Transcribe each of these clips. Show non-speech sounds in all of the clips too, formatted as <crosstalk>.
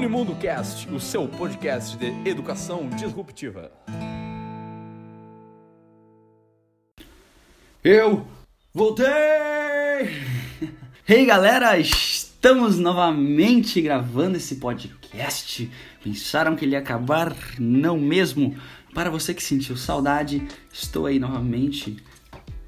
Unimundo Cast, o seu podcast de educação disruptiva. Eu voltei! <laughs> Hey galera, estamos novamente gravando esse podcast. Pensaram que ele ia acabar? Não mesmo. Para você que sentiu saudade, estou aí novamente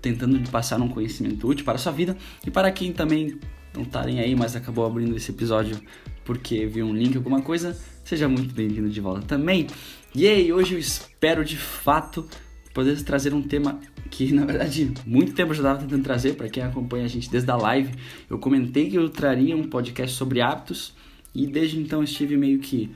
tentando passar um conhecimento útil para a sua vida e para quem também não estarem aí, mas acabou abrindo esse episódio porque viu um link, alguma coisa, seja muito bem-vindo de volta também. E aí, hoje eu espero de fato poder trazer um tema que, na verdade, muito tempo eu já estava tentando trazer para quem acompanha a gente desde a live. Eu comentei que eu traria um podcast sobre hábitos e desde então estive meio que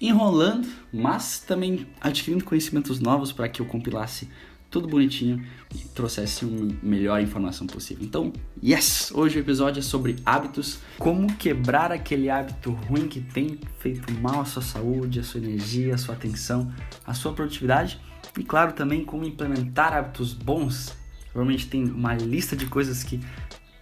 enrolando, mas também adquirindo conhecimentos novos para que eu compilasse tudo bonitinho e trouxesse uma melhor informação possível. Então, yes! Hoje o episódio é sobre hábitos, como quebrar aquele hábito ruim que tem feito mal à sua saúde, à sua energia, à sua atenção, à sua produtividade e, claro, também como implementar hábitos bons. Provavelmente tem uma lista de coisas que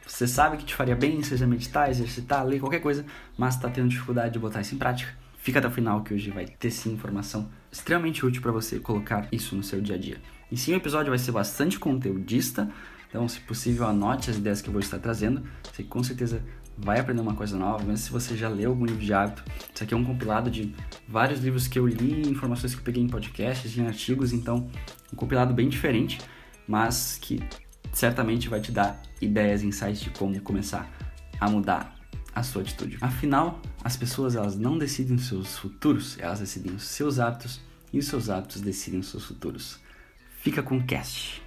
você sabe que te faria bem, seja meditar, exercitar, ler, qualquer coisa, mas está tendo dificuldade de botar isso em prática. Fica até o final que hoje vai ter sim informação extremamente útil para você colocar isso no seu dia a dia. E sim, o episódio vai ser bastante conteudista, então, se possível, anote as ideias que eu vou estar trazendo. Você com certeza vai aprender uma coisa nova, mesmo se você já leu algum livro de hábito. Isso aqui é um compilado de vários livros que eu li, informações que eu peguei em podcasts, em artigos, então, um compilado bem diferente, mas que certamente vai te dar ideias, insights de como começar a mudar a sua atitude. Afinal, as pessoas elas não decidem os seus futuros, elas decidem os seus hábitos e os seus hábitos decidem os seus futuros. Fica com o cast.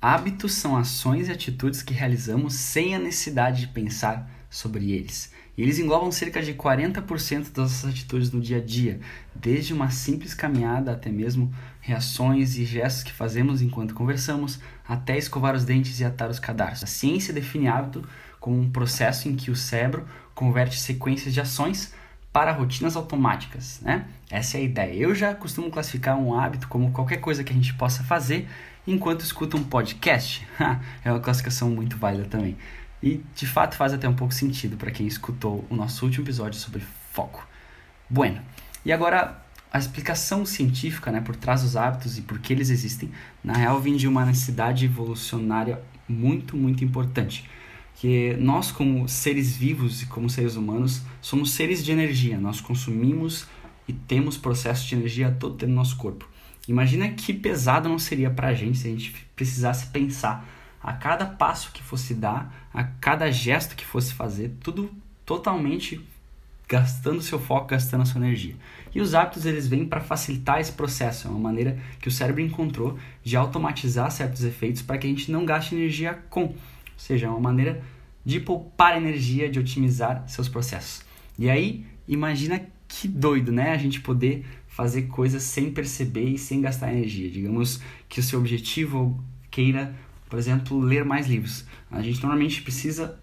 Hábitos são ações e atitudes que realizamos sem a necessidade de pensar sobre eles. E eles englobam cerca de 40% das nossas atitudes no dia a dia, desde uma simples caminhada até mesmo reações e gestos que fazemos enquanto conversamos, até escovar os dentes e atar os cadarços. A ciência define hábito como um processo em que o cérebro converte sequências de ações para rotinas automáticas, né? Essa é a ideia. Eu já costumo classificar um hábito como qualquer coisa que a gente possa fazer enquanto escuta um podcast. <laughs> é uma classificação muito válida também. E de fato faz até um pouco sentido para quem escutou o nosso último episódio sobre foco. Bueno, e agora a explicação científica né, por trás dos hábitos e por que eles existem, na real vem de uma necessidade evolucionária muito, muito importante que nós como seres vivos e como seres humanos somos seres de energia, nós consumimos e temos processo de energia todo dentro do nosso corpo. Imagina que pesado não seria para a gente se a gente precisasse pensar a cada passo que fosse dar, a cada gesto que fosse fazer, tudo totalmente gastando seu foco, gastando a sua energia. E os hábitos eles vêm para facilitar esse processo, é uma maneira que o cérebro encontrou de automatizar certos efeitos para que a gente não gaste energia com ou seja, é uma maneira de poupar energia, de otimizar seus processos. E aí, imagina que doido, né? A gente poder fazer coisas sem perceber e sem gastar energia. Digamos que o seu objetivo queira, por exemplo, ler mais livros. A gente normalmente precisa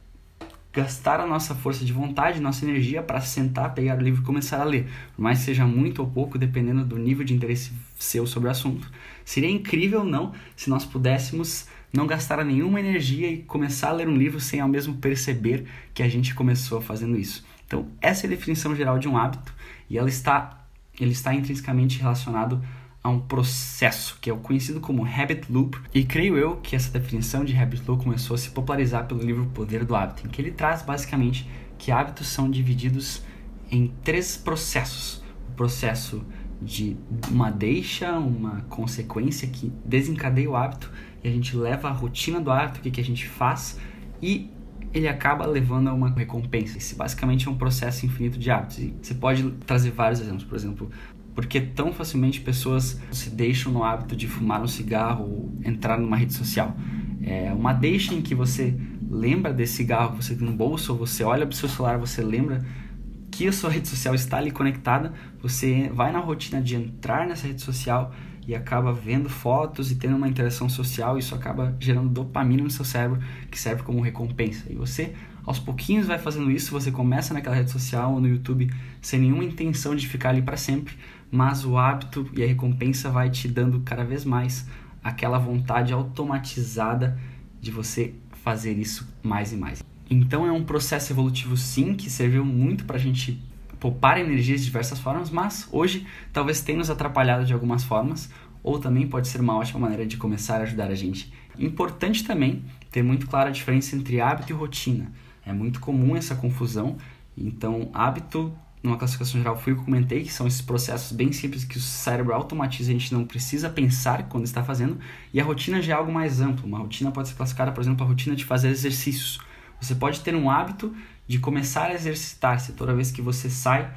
gastar a nossa força de vontade, nossa energia para sentar, pegar o livro e começar a ler. Por mais que seja muito ou pouco, dependendo do nível de interesse seu sobre o assunto. Seria incrível, não, se nós pudéssemos não gastar nenhuma energia e começar a ler um livro sem ao mesmo perceber que a gente começou fazendo isso. Então, essa é a definição geral de um hábito e ela está, ele está intrinsecamente relacionado a um processo que é o conhecido como habit loop. E creio eu que essa definição de habit loop começou a se popularizar pelo livro Poder do Hábito, em que ele traz basicamente que hábitos são divididos em três processos: o processo de uma deixa, uma consequência que desencadeia o hábito e a gente leva a rotina do hábito, o que, que a gente faz e ele acaba levando a uma recompensa. Esse basicamente é um processo infinito de hábitos. E você pode trazer vários exemplos, por exemplo, porque tão facilmente pessoas se deixam no hábito de fumar um cigarro ou entrar numa rede social. É uma deixa em que você lembra desse cigarro que você tem no bolso, ou você olha para o seu celular, você lembra que a sua <laughs> rede social está ali conectada, você vai na rotina de entrar nessa rede social e acaba vendo fotos e tendo uma interação social, isso acaba gerando dopamina no seu cérebro, que serve como recompensa. E você, aos pouquinhos, vai fazendo isso, você começa naquela rede social ou no YouTube sem nenhuma intenção de ficar ali para sempre, mas o hábito e a recompensa vai te dando cada vez mais aquela vontade automatizada de você fazer isso mais e mais. Então é um processo evolutivo sim que serviu muito para a gente poupar energia de diversas formas, mas hoje talvez tenha nos atrapalhado de algumas formas, ou também pode ser uma ótima maneira de começar a ajudar a gente. Importante também ter muito clara a diferença entre hábito e rotina. É muito comum essa confusão. Então, hábito, numa classificação geral, foi o que eu comentei, que são esses processos bem simples que o cérebro automatiza, a gente não precisa pensar quando está fazendo. E a rotina já é algo mais amplo. Uma rotina pode ser classificada, por exemplo, a rotina de fazer exercícios. Você pode ter um hábito de começar a exercitar-se toda vez que você sai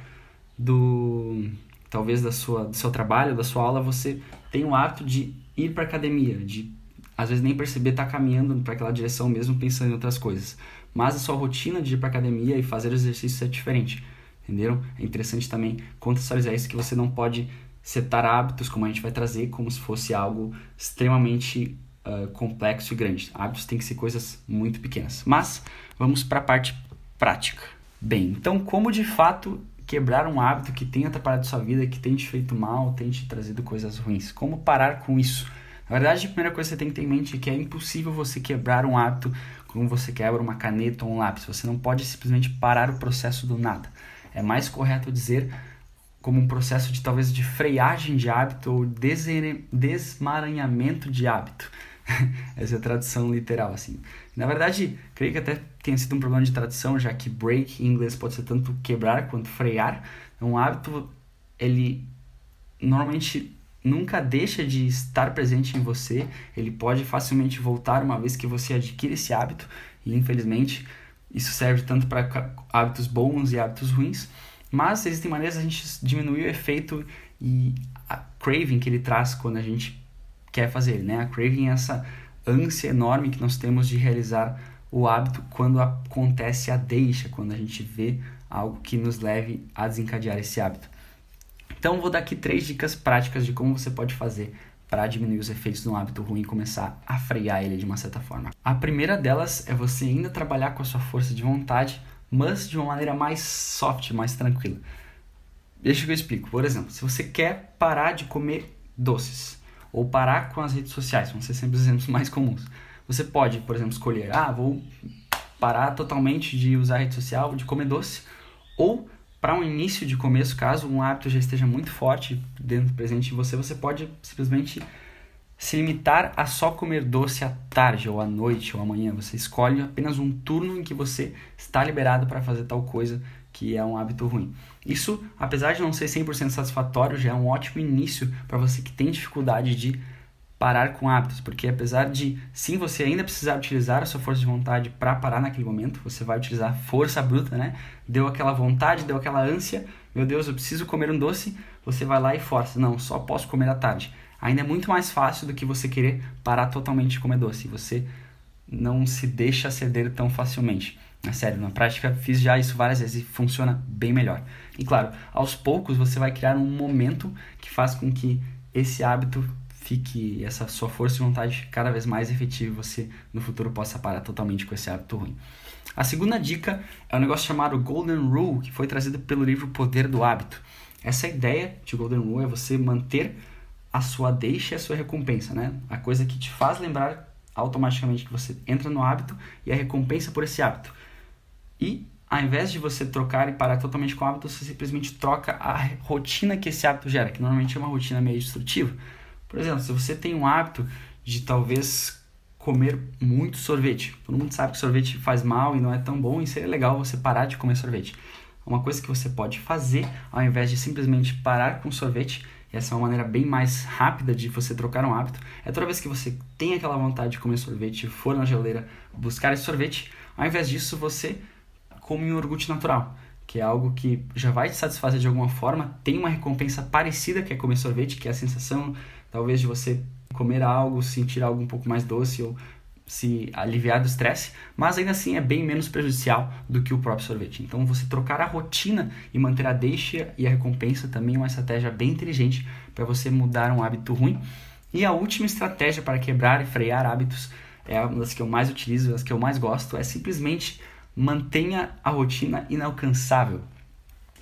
do talvez da sua do seu trabalho, da sua aula, você tem o hábito de ir para academia, de às vezes nem perceber estar tá caminhando para aquela direção mesmo pensando em outras coisas. Mas a sua rotina de ir para academia e fazer exercícios é diferente, entenderam? É interessante também contextualizar isso que você não pode setar hábitos como a gente vai trazer como se fosse algo extremamente uh, complexo e grande. Hábitos têm que ser coisas muito pequenas. Mas vamos para a parte prática. Bem, então como de fato quebrar um hábito que tem atrapalhado sua vida, que tem te feito mal, tem te trazido coisas ruins? Como parar com isso? Na verdade, a primeira coisa que você tem que ter em mente é que é impossível você quebrar um hábito como você quebra uma caneta ou um lápis. Você não pode simplesmente parar o processo do nada. É mais correto dizer como um processo de talvez de freagem de hábito ou desmaranhamento de hábito. <laughs> Essa é a tradução literal, assim. Na verdade, creio que até tenha sido um problema de tradução, já que break em inglês pode ser tanto quebrar quanto frear. É um hábito, ele normalmente nunca deixa de estar presente em você, ele pode facilmente voltar uma vez que você adquire esse hábito, e infelizmente isso serve tanto para hábitos bons e hábitos ruins, mas existem maneiras de a gente diminuir o efeito e a craving que ele traz quando a gente quer fazer, né? A craving é essa ânsia enorme que nós temos de realizar o hábito quando acontece a deixa, quando a gente vê algo que nos leve a desencadear esse hábito. Então, vou dar aqui três dicas práticas de como você pode fazer para diminuir os efeitos de um hábito ruim e começar a frear ele de uma certa forma. A primeira delas é você ainda trabalhar com a sua força de vontade, mas de uma maneira mais soft, mais tranquila. Deixa que eu explico. Por exemplo, se você quer parar de comer doces ou parar com as redes sociais, vão ser sempre os exemplos <laughs> mais comuns. Você pode, por exemplo, escolher, ah, vou parar totalmente de usar rede social, de comer doce, ou para um início de começo, caso um hábito já esteja muito forte dentro presente de você, você pode simplesmente se limitar a só comer doce à tarde ou à noite ou amanhã. Você escolhe apenas um turno em que você está liberado para fazer tal coisa que é um hábito ruim. Isso, apesar de não ser 100% satisfatório, já é um ótimo início para você que tem dificuldade de parar com hábitos, porque apesar de sim você ainda precisar utilizar a sua força de vontade para parar naquele momento, você vai utilizar força bruta, né? Deu aquela vontade, deu aquela ânsia, meu Deus, eu preciso comer um doce, você vai lá e força, não, só posso comer à tarde. Ainda é muito mais fácil do que você querer parar totalmente de comer doce. Você não se deixa ceder tão facilmente. É sério, na prática fiz já isso várias vezes e funciona bem melhor. E claro, aos poucos você vai criar um momento que faz com que esse hábito fique essa sua força de vontade cada vez mais efetiva e você no futuro possa parar totalmente com esse hábito ruim. A segunda dica é um negócio chamado Golden Rule, que foi trazido pelo livro Poder do Hábito. Essa ideia de Golden Rule é você manter a sua deixa e a sua recompensa, né? A coisa que te faz lembrar automaticamente que você entra no hábito e a recompensa por esse hábito. E ao invés de você trocar e parar totalmente com o hábito, você simplesmente troca a rotina que esse hábito gera, que normalmente é uma rotina meio destrutiva. Por exemplo, se você tem um hábito de talvez comer muito sorvete, todo mundo sabe que sorvete faz mal e não é tão bom, e seria legal você parar de comer sorvete. Uma coisa que você pode fazer, ao invés de simplesmente parar com sorvete, e essa é uma maneira bem mais rápida de você trocar um hábito, é toda vez que você tem aquela vontade de comer sorvete, for na geladeira buscar esse sorvete, ao invés disso você come um iogurte natural que é algo que já vai te satisfazer de alguma forma, tem uma recompensa parecida que é comer sorvete, que é a sensação talvez de você comer algo, sentir algo um pouco mais doce ou se aliviar do estresse, mas ainda assim é bem menos prejudicial do que o próprio sorvete. Então você trocar a rotina e manter a deixa e a recompensa também é uma estratégia bem inteligente para você mudar um hábito ruim. E a última estratégia para quebrar e frear hábitos é uma das que eu mais utilizo, das que eu mais gosto, é simplesmente mantenha a rotina inalcançável.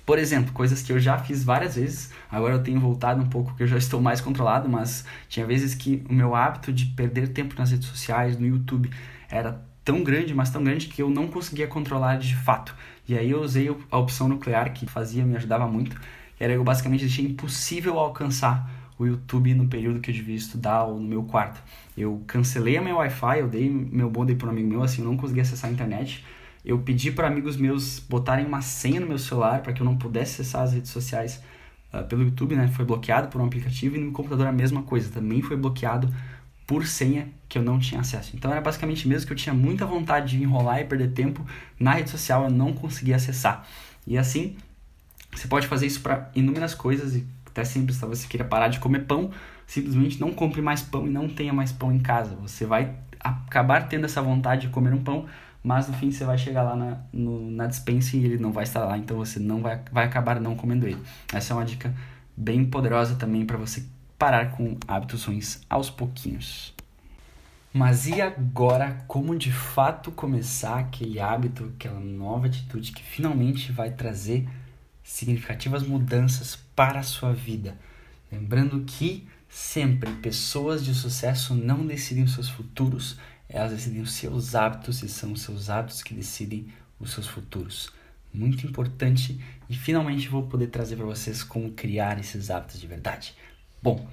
Por exemplo, coisas que eu já fiz várias vezes, agora eu tenho voltado um pouco, que eu já estou mais controlado, mas tinha vezes que o meu hábito de perder tempo nas redes sociais, no YouTube, era tão grande, mas tão grande que eu não conseguia controlar de fato. E aí eu usei a opção nuclear que fazia, me ajudava muito, que era eu basicamente deixei impossível alcançar o YouTube no período que eu devia estudar ou no meu quarto. Eu cancelei a meu Wi-Fi, eu dei meu modem para um amigo meu, assim, eu não conseguia acessar a internet. Eu pedi para amigos meus botarem uma senha no meu celular para que eu não pudesse acessar as redes sociais uh, pelo YouTube, né? Foi bloqueado por um aplicativo e no computador a mesma coisa, também foi bloqueado por senha que eu não tinha acesso. Então era basicamente mesmo que eu tinha muita vontade de enrolar e perder tempo na rede social, eu não conseguia acessar. E assim, você pode fazer isso para inúmeras coisas e até simples, talvez você queira parar de comer pão, simplesmente não compre mais pão e não tenha mais pão em casa. Você vai acabar tendo essa vontade de comer um pão, mas no fim você vai chegar lá na, no, na dispensa e ele não vai estar lá, então você não vai, vai acabar não comendo ele. Essa é uma dica bem poderosa também para você parar com hábitos ruins aos pouquinhos. Mas e agora, como de fato começar aquele hábito, aquela nova atitude que finalmente vai trazer significativas mudanças para a sua vida? Lembrando que sempre pessoas de sucesso não decidem seus futuros, elas decidem os seus hábitos e são os seus hábitos que decidem os seus futuros. Muito importante e finalmente vou poder trazer para vocês como criar esses hábitos de verdade. Bom,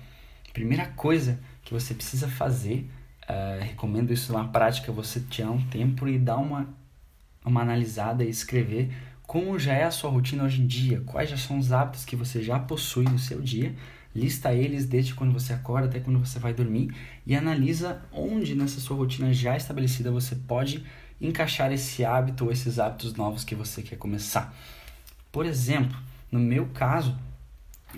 primeira coisa que você precisa fazer, uh, recomendo isso na prática, você tirar um tempo e dar uma, uma analisada e escrever como já é a sua rotina hoje em dia, quais já são os hábitos que você já possui no seu dia lista eles desde quando você acorda até quando você vai dormir e analisa onde nessa sua rotina já estabelecida você pode encaixar esse hábito ou esses hábitos novos que você quer começar. Por exemplo, no meu caso,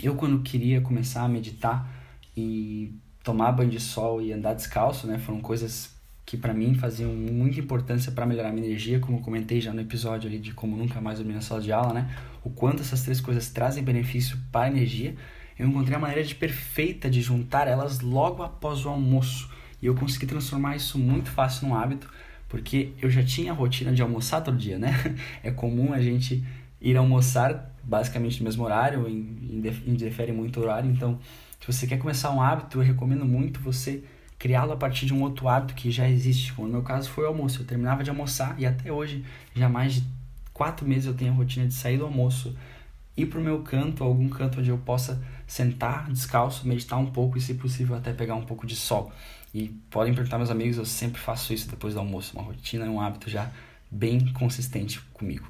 eu quando queria começar a meditar e tomar banho de sol e andar descalço, né, foram coisas que para mim faziam muita importância para melhorar minha energia, como eu comentei já no episódio ali de como nunca mais dormir na sala de aula, né? O quanto essas três coisas trazem benefício para a energia eu encontrei a maneira de perfeita de juntar elas logo após o almoço. E eu consegui transformar isso muito fácil num hábito, porque eu já tinha a rotina de almoçar todo dia, né? <laughs> É comum a gente ir almoçar basicamente no mesmo horário, indefere muito horário. Então, se você quer começar um hábito, eu recomendo muito você criá-lo a partir de um outro hábito que já existe. Como no meu caso foi o almoço. Eu terminava de almoçar e até hoje, já mais de quatro meses eu tenho a rotina de sair do almoço, ir para o meu canto, algum canto onde eu possa sentar descalço, meditar um pouco e, se possível, até pegar um pouco de sol. E podem perguntar meus amigos, eu sempre faço isso depois do almoço, uma rotina, um hábito já bem consistente comigo.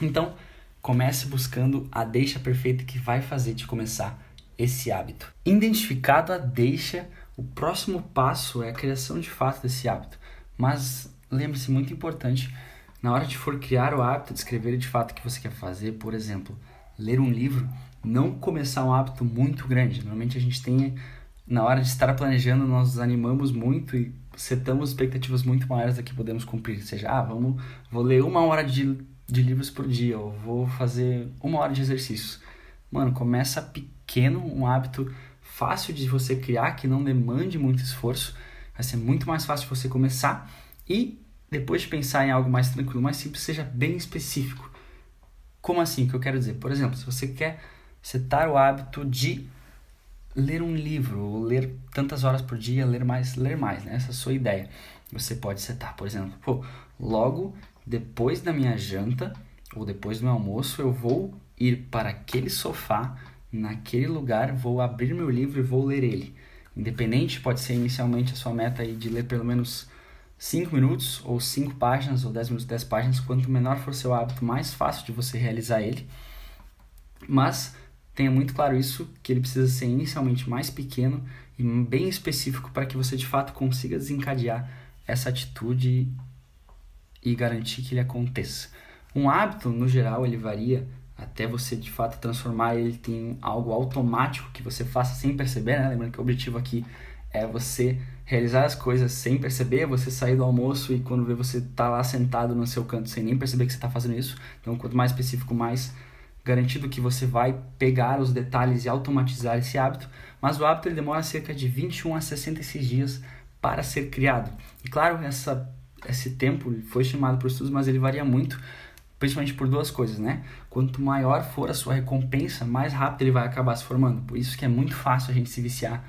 Então, comece buscando a deixa perfeita que vai fazer de começar esse hábito. Identificado a deixa, o próximo passo é a criação de fato desse hábito. Mas lembre-se muito importante, na hora de for criar o hábito de escrever de fato o que você quer fazer, por exemplo, ler um livro, não começar um hábito muito grande. Normalmente a gente tem, na hora de estar planejando, nós nos animamos muito e setamos expectativas muito maiores da que podemos cumprir. Ou seja, ah, vamos, vou ler uma hora de, de livros por dia, ou vou fazer uma hora de exercícios. Mano, começa pequeno, um hábito fácil de você criar, que não demande muito esforço. Vai ser muito mais fácil você começar e depois de pensar em algo mais tranquilo, mais simples, seja bem específico. Como assim? Que eu quero dizer? Por exemplo, se você quer setar o hábito de ler um livro, ou ler tantas horas por dia, ler mais, ler mais, né? Essa é a sua ideia. Você pode setar, por exemplo, pô, logo depois da minha janta ou depois do meu almoço, eu vou ir para aquele sofá, naquele lugar, vou abrir meu livro e vou ler ele. Independente, pode ser inicialmente a sua meta aí de ler pelo menos 5 minutos, ou 5 páginas, ou 10 minutos, 10 páginas. Quanto menor for seu hábito, mais fácil de você realizar ele. Mas tenha muito claro isso, que ele precisa ser inicialmente mais pequeno e bem específico para que você de fato consiga desencadear essa atitude e garantir que ele aconteça. Um hábito, no geral, ele varia até você de fato transformar ele em algo automático que você faça sem perceber, né? Lembrando que o objetivo aqui é você realizar as coisas sem perceber, você sair do almoço e quando vê você tá lá sentado no seu canto sem nem perceber que você está fazendo isso. Então, quanto mais específico, mais garantido que você vai pegar os detalhes e automatizar esse hábito, mas o hábito ele demora cerca de 21 a 66 dias para ser criado. E claro, essa, esse tempo foi chamado por estudos, mas ele varia muito. principalmente por duas coisas, né? Quanto maior for a sua recompensa, mais rápido ele vai acabar se formando. Por isso que é muito fácil a gente se viciar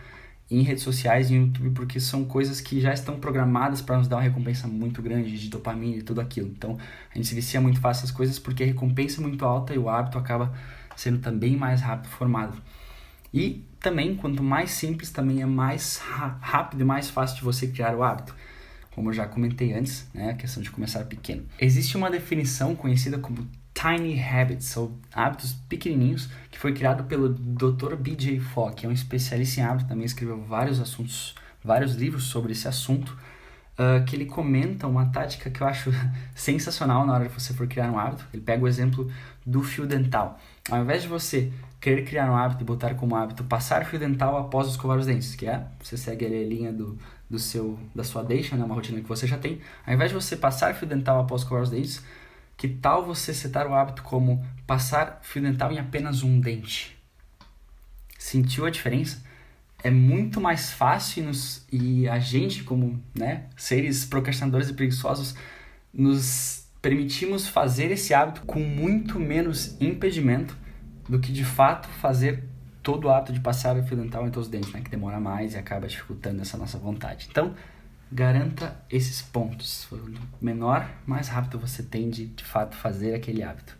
em redes sociais e no YouTube, porque são coisas que já estão programadas para nos dar uma recompensa muito grande de dopamina e tudo aquilo. Então, a gente se vicia muito fácil essas coisas porque a recompensa é muito alta e o hábito acaba sendo também mais rápido formado. E também, quanto mais simples, também é mais rápido e mais fácil de você criar o hábito. Como eu já comentei antes, né, a questão de começar pequeno. Existe uma definição conhecida como Tiny Habits, ou hábitos pequenininhos, que foi criado pelo Dr. B.J. Fogg, que é um especialista em hábitos, também escreveu vários assuntos, vários livros sobre esse assunto, uh, que ele comenta uma tática que eu acho <laughs> sensacional na hora que você for criar um hábito. Ele pega o exemplo do fio dental. Ao invés de você querer criar um hábito e botar como hábito passar fio dental após escovar os dentes, que é, você segue ali a linha do, do seu, da sua deixa, né, uma rotina que você já tem, ao invés de você passar fio dental após escovar os dentes, que tal você setar o hábito como passar fio dental em apenas um dente? Sentiu a diferença? É muito mais fácil nos, e a gente, como né, seres procrastinadores e preguiçosos, nos permitimos fazer esse hábito com muito menos impedimento do que de fato fazer todo o hábito de passar o fio dental entre os dentes, né, que demora mais e acaba dificultando essa nossa vontade. Então, garanta esses pontos. Menor, mais rápido você tem de, de fato fazer aquele hábito.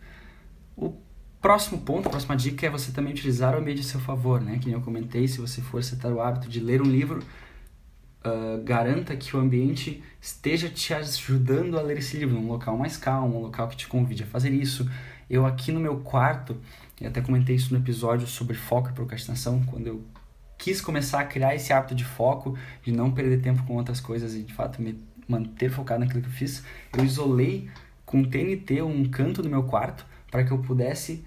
O próximo ponto, a próxima dica é você também utilizar o ambiente a seu favor, né? Que nem eu comentei, se você for setar o hábito de ler um livro, uh, garanta que o ambiente esteja te ajudando a ler esse livro, num local mais calmo, um local que te convide a fazer isso. Eu aqui no meu quarto, e até comentei isso no episódio sobre foco e procrastinação, quando eu quis começar a criar esse hábito de foco, de não perder tempo com outras coisas e de fato me manter focado naquilo que eu fiz, eu isolei com TNT um canto do meu quarto para que eu pudesse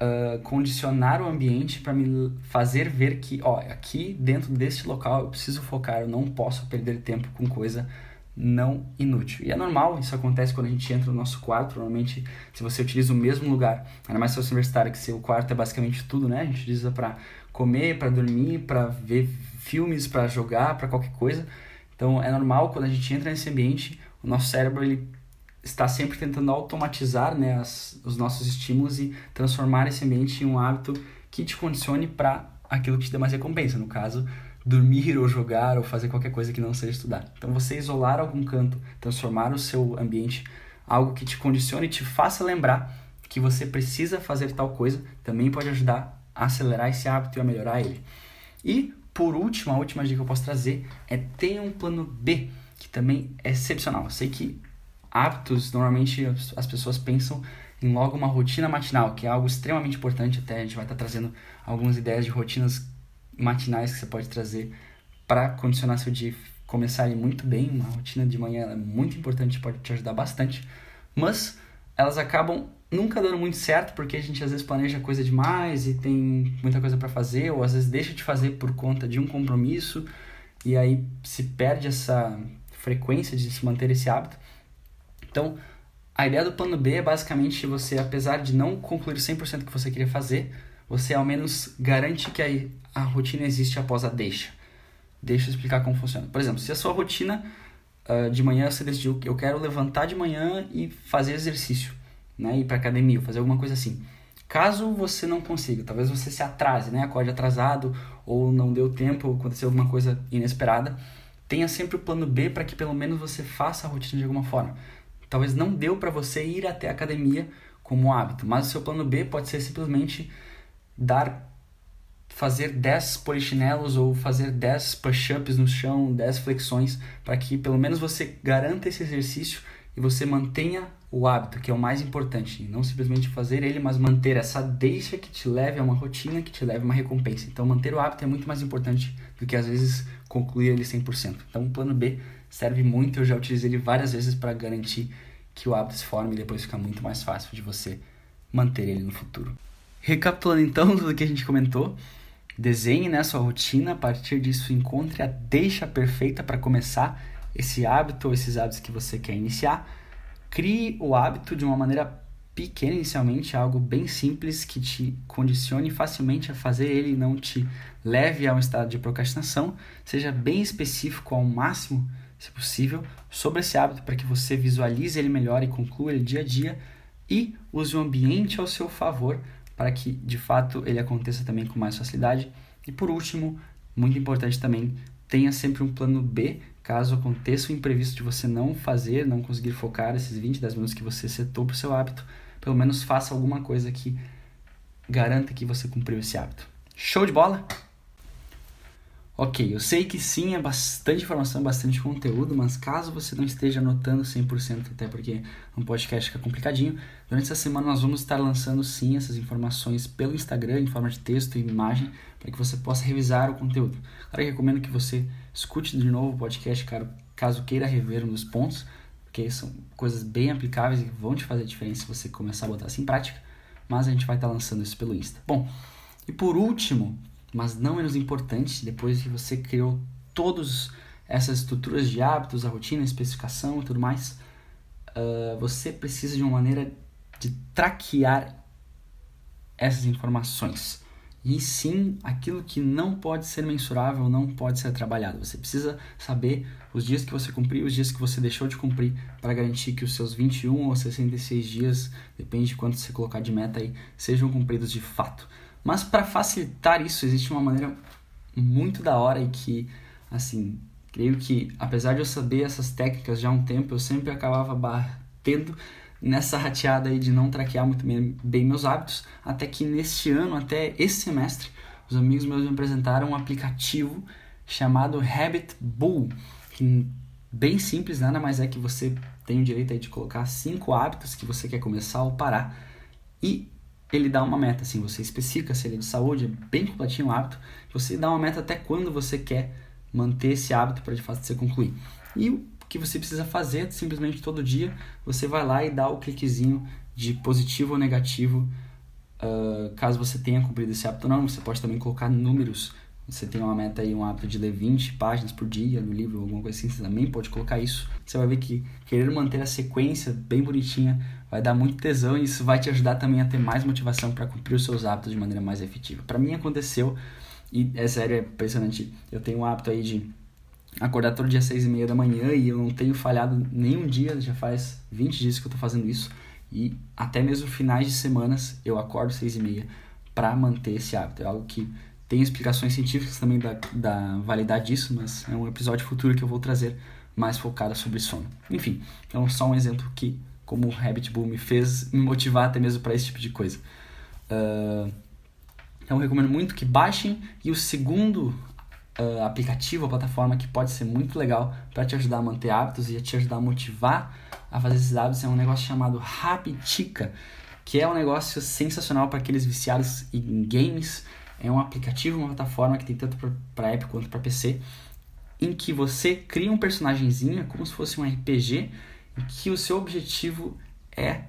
uh, condicionar o ambiente para me fazer ver que, ó, aqui dentro deste local eu preciso focar, eu não posso perder tempo com coisa não inútil. E é normal, isso acontece quando a gente entra no nosso quarto, normalmente se você utiliza o mesmo lugar, ainda mais se você é universitário, que seu quarto é basicamente tudo, né? A gente utiliza para comer, para dormir, para ver filmes, para jogar, para qualquer coisa. Então é normal quando a gente entra nesse ambiente, o nosso cérebro ele está sempre tentando automatizar né, as, os nossos estímulos e transformar esse ambiente em um hábito que te condicione para aquilo que te dê mais recompensa. No caso, dormir ou jogar ou fazer qualquer coisa que não seja estudar. Então você isolar algum canto, transformar o seu ambiente algo que te condicione e te faça lembrar que você precisa fazer tal coisa, também pode ajudar acelerar esse hábito e a melhorar ele. E, por último, a última dica que eu posso trazer é ter um plano B, que também é excepcional. Eu sei que hábitos, normalmente as pessoas pensam em logo uma rotina matinal, que é algo extremamente importante, até a gente vai estar trazendo algumas ideias de rotinas matinais que você pode trazer para condicionar seu dia começar muito bem. Uma rotina de manhã é muito importante, pode te ajudar bastante, mas elas acabam nunca dando muito certo porque a gente às vezes planeja coisa demais e tem muita coisa para fazer ou às vezes deixa de fazer por conta de um compromisso e aí se perde essa frequência de se manter esse hábito. Então, a ideia do plano B é basicamente você, apesar de não concluir 100% do que você queria fazer, você ao menos garante que a, a rotina existe após a deixa. Deixa eu explicar como funciona. Por exemplo, se a sua rotina uh, de manhã você decidiu que eu quero levantar de manhã e fazer exercício né, ir para academia, fazer alguma coisa assim. Caso você não consiga, talvez você se atrase, né, acorde atrasado ou não deu tempo, aconteceu alguma coisa inesperada, tenha sempre o plano B para que pelo menos você faça a rotina de alguma forma. Talvez não deu para você ir até a academia como hábito, mas o seu plano B pode ser simplesmente dar fazer 10 polichinelos ou fazer 10 push-ups no chão, 10 flexões, para que pelo menos você garanta esse exercício e você mantenha o hábito, que é o mais importante. Não simplesmente fazer ele, mas manter essa deixa que te leve a uma rotina, que te leve a uma recompensa. Então, manter o hábito é muito mais importante do que às vezes concluir ele 100%. Então, o plano B serve muito, eu já utilizei ele várias vezes para garantir que o hábito se forme e depois fica muito mais fácil de você manter ele no futuro. Recapitulando então <laughs> tudo que a gente comentou, desenhe né, sua rotina, a partir disso encontre a deixa perfeita para começar esse hábito ou esses hábitos que você quer iniciar Crie o hábito de uma maneira pequena inicialmente, algo bem simples que te condicione facilmente a fazer ele e não te leve a um estado de procrastinação. Seja bem específico ao máximo, se possível, sobre esse hábito para que você visualize ele melhor e conclua ele dia a dia. e use o ambiente ao seu favor para que de fato ele aconteça também com mais facilidade. E por último, muito importante também, tenha sempre um plano B caso aconteça o imprevisto de você não fazer, não conseguir focar esses 20, 10 minutos que você setou para o seu hábito, pelo menos faça alguma coisa que garanta que você cumpriu esse hábito. Show de bola? Ok, eu sei que sim, é bastante informação, bastante conteúdo, mas caso você não esteja anotando 100%, até porque um podcast fica complicadinho, durante essa semana nós vamos estar lançando sim essas informações pelo Instagram, em forma de texto e imagem, para que você possa revisar o conteúdo. Claro que recomendo que você escute de novo o podcast, caso queira rever um dos pontos, porque são coisas bem aplicáveis e vão te fazer diferença se você começar a botar isso em prática, mas a gente vai estar lançando isso pelo Insta. Bom, e por último, mas não menos importante, depois que você criou todas essas estruturas de hábitos, a rotina, a especificação e tudo mais, uh, você precisa de uma maneira de traquear essas informações. E sim, aquilo que não pode ser mensurável não pode ser trabalhado. Você precisa saber os dias que você cumpriu, os dias que você deixou de cumprir, para garantir que os seus 21 ou 66 dias, depende de quanto você colocar de meta aí, sejam cumpridos de fato. Mas para facilitar isso, existe uma maneira muito da hora e que, assim, creio que apesar de eu saber essas técnicas já há um tempo, eu sempre acabava batendo nessa rateada aí de não traquear muito bem meus hábitos, até que neste ano, até esse semestre, os amigos meus me apresentaram um aplicativo chamado Habit Bull, que bem simples, nada mais é que você tem o direito aí de colocar cinco hábitos que você quer começar ou parar e ele dá uma meta, assim, você especifica se ele é de saúde, é bem completinho o hábito, você dá uma meta até quando você quer manter esse hábito para de fato você concluir. E o que você precisa fazer, simplesmente todo dia, você vai lá e dá o cliquezinho de positivo ou negativo, uh, caso você tenha cumprido esse hábito ou não, você pode também colocar números, você tem uma meta aí, um hábito de ler 20 páginas por dia no livro, alguma coisa assim, você também pode colocar isso. Você vai ver que querer manter a sequência bem bonitinha vai dar muito tesão e isso vai te ajudar também a ter mais motivação para cumprir os seus hábitos de maneira mais efetiva. Para mim aconteceu e é sério, é impressionante. Eu tenho um hábito aí de acordar todo dia às seis e meia da manhã e eu não tenho falhado nenhum dia, já faz 20 dias que eu estou fazendo isso e até mesmo finais de semanas eu acordo seis e meia para manter esse hábito. É algo que tem explicações científicas também da, da validade disso, mas é um episódio futuro que eu vou trazer mais focado sobre sono. Enfim, então só um exemplo que como o Habit Bull me fez me motivar até mesmo para esse tipo de coisa. Uh, então eu recomendo muito que baixem e o segundo uh, aplicativo, a plataforma que pode ser muito legal para te ajudar a manter hábitos e te ajudar a motivar a fazer esses hábitos é um negócio chamado Habitica, que é um negócio sensacional para aqueles viciados em games. É um aplicativo, uma plataforma que tem tanto para app quanto para PC, em que você cria um personagemzinho, é como se fosse um RPG, que o seu objetivo é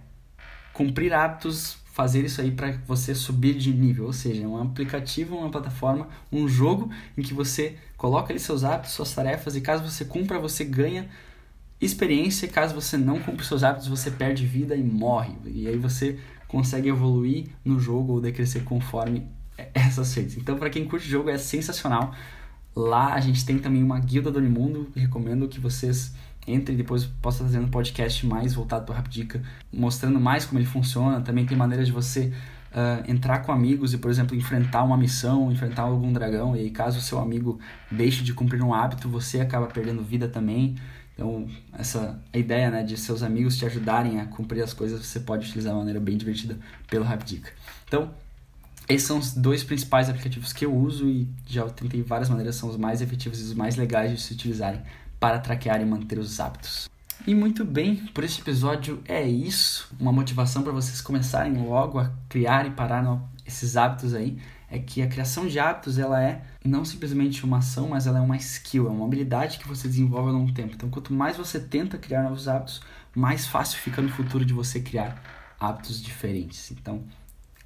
cumprir hábitos, fazer isso aí para você subir de nível, ou seja, é um aplicativo, uma plataforma, um jogo em que você coloca ali seus hábitos, suas tarefas e caso você cumpra, você ganha experiência, caso você não cumpra seus hábitos, você perde vida e morre. E aí você consegue evoluir no jogo ou decrescer conforme essas feitas. Então, para quem curte o jogo, é sensacional. Lá a gente tem também uma guilda do Unimundo, recomendo que vocês entre e depois posso estar fazendo um podcast mais voltado para o Rapdica, mostrando mais como ele funciona. Também tem maneiras de você uh, entrar com amigos e, por exemplo, enfrentar uma missão, enfrentar algum dragão. E aí, caso o seu amigo deixe de cumprir um hábito, você acaba perdendo vida também. Então, essa ideia né, de seus amigos te ajudarem a cumprir as coisas, você pode utilizar de uma maneira bem divertida pelo Rapdica. Então, esses são os dois principais aplicativos que eu uso e já tentei várias maneiras, são os mais efetivos e os mais legais de se utilizarem para traquear e manter os hábitos. E muito bem, por este episódio é isso. Uma motivação para vocês começarem logo a criar e parar no, esses hábitos aí é que a criação de hábitos ela é não simplesmente uma ação, mas ela é uma skill, é uma habilidade que você desenvolve ao longo do tempo. Então, quanto mais você tenta criar novos hábitos, mais fácil fica no futuro de você criar hábitos diferentes. Então,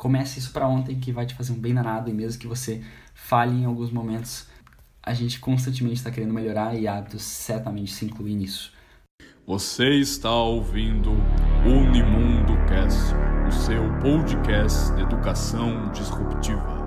comece isso para ontem que vai te fazer um bem danado e mesmo que você falhe em alguns momentos, a gente constantemente está querendo melhorar e hábitos certamente se incluem nisso. Você está ouvindo Unimundo Cast, o seu podcast de educação disruptiva.